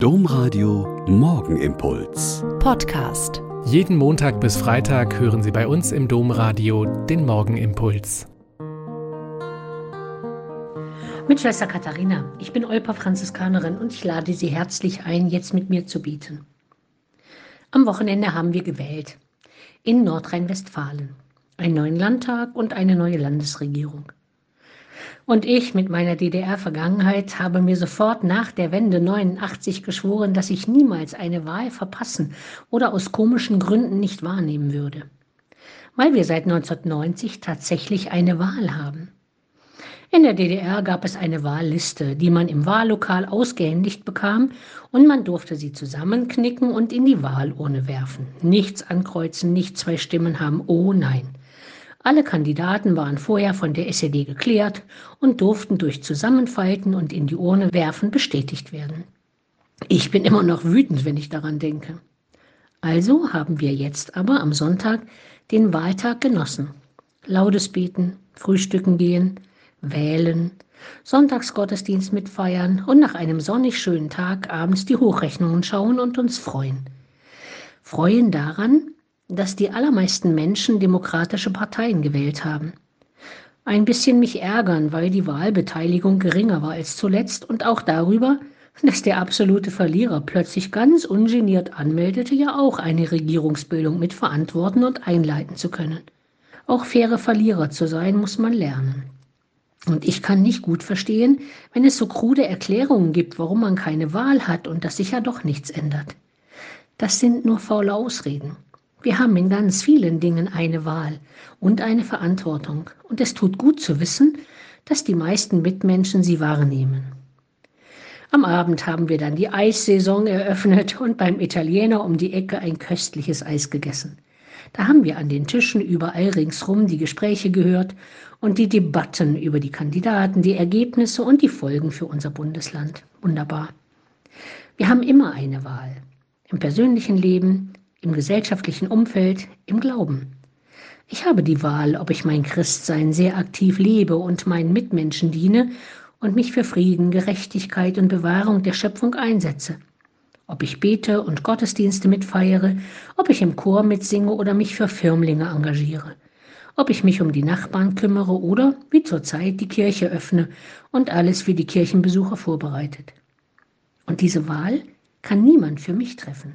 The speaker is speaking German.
Domradio Morgenimpuls. Podcast. Jeden Montag bis Freitag hören Sie bei uns im Domradio den Morgenimpuls. Mit Schwester Katharina. Ich bin Olpa Franziskanerin und ich lade Sie herzlich ein, jetzt mit mir zu beten. Am Wochenende haben wir gewählt. In Nordrhein-Westfalen. Einen neuen Landtag und eine neue Landesregierung. Und ich mit meiner DDR-Vergangenheit habe mir sofort nach der Wende 89 geschworen, dass ich niemals eine Wahl verpassen oder aus komischen Gründen nicht wahrnehmen würde. Weil wir seit 1990 tatsächlich eine Wahl haben. In der DDR gab es eine Wahlliste, die man im Wahllokal ausgehändigt bekam und man durfte sie zusammenknicken und in die Wahlurne werfen. Nichts ankreuzen, nicht zwei Stimmen haben, oh nein. Alle Kandidaten waren vorher von der SED geklärt und durften durch Zusammenfalten und in die Urne werfen bestätigt werden. Ich bin immer noch wütend, wenn ich daran denke. Also haben wir jetzt aber am Sonntag den Wahltag genossen. Laudes beten, frühstücken gehen, wählen, Sonntagsgottesdienst mitfeiern und nach einem sonnig schönen Tag abends die Hochrechnungen schauen und uns freuen. Freuen daran, dass die allermeisten Menschen demokratische Parteien gewählt haben. Ein bisschen mich ärgern, weil die Wahlbeteiligung geringer war als zuletzt und auch darüber, dass der absolute Verlierer plötzlich ganz ungeniert anmeldete, ja auch eine Regierungsbildung mit verantworten und einleiten zu können. Auch faire Verlierer zu sein, muss man lernen. Und ich kann nicht gut verstehen, wenn es so krude Erklärungen gibt, warum man keine Wahl hat und dass sich ja doch nichts ändert. Das sind nur faule Ausreden. Wir haben in ganz vielen Dingen eine Wahl und eine Verantwortung. Und es tut gut zu wissen, dass die meisten Mitmenschen sie wahrnehmen. Am Abend haben wir dann die Eissaison eröffnet und beim Italiener um die Ecke ein köstliches Eis gegessen. Da haben wir an den Tischen überall ringsrum die Gespräche gehört und die Debatten über die Kandidaten, die Ergebnisse und die Folgen für unser Bundesland. Wunderbar. Wir haben immer eine Wahl. Im persönlichen Leben, im gesellschaftlichen Umfeld, im Glauben. Ich habe die Wahl, ob ich mein Christsein sehr aktiv lebe und meinen Mitmenschen diene und mich für Frieden, Gerechtigkeit und Bewahrung der Schöpfung einsetze. Ob ich bete und Gottesdienste mitfeiere, ob ich im Chor mitsinge oder mich für Firmlinge engagiere, ob ich mich um die Nachbarn kümmere oder, wie zurzeit, die Kirche öffne und alles für die Kirchenbesucher vorbereitet. Und diese Wahl kann niemand für mich treffen.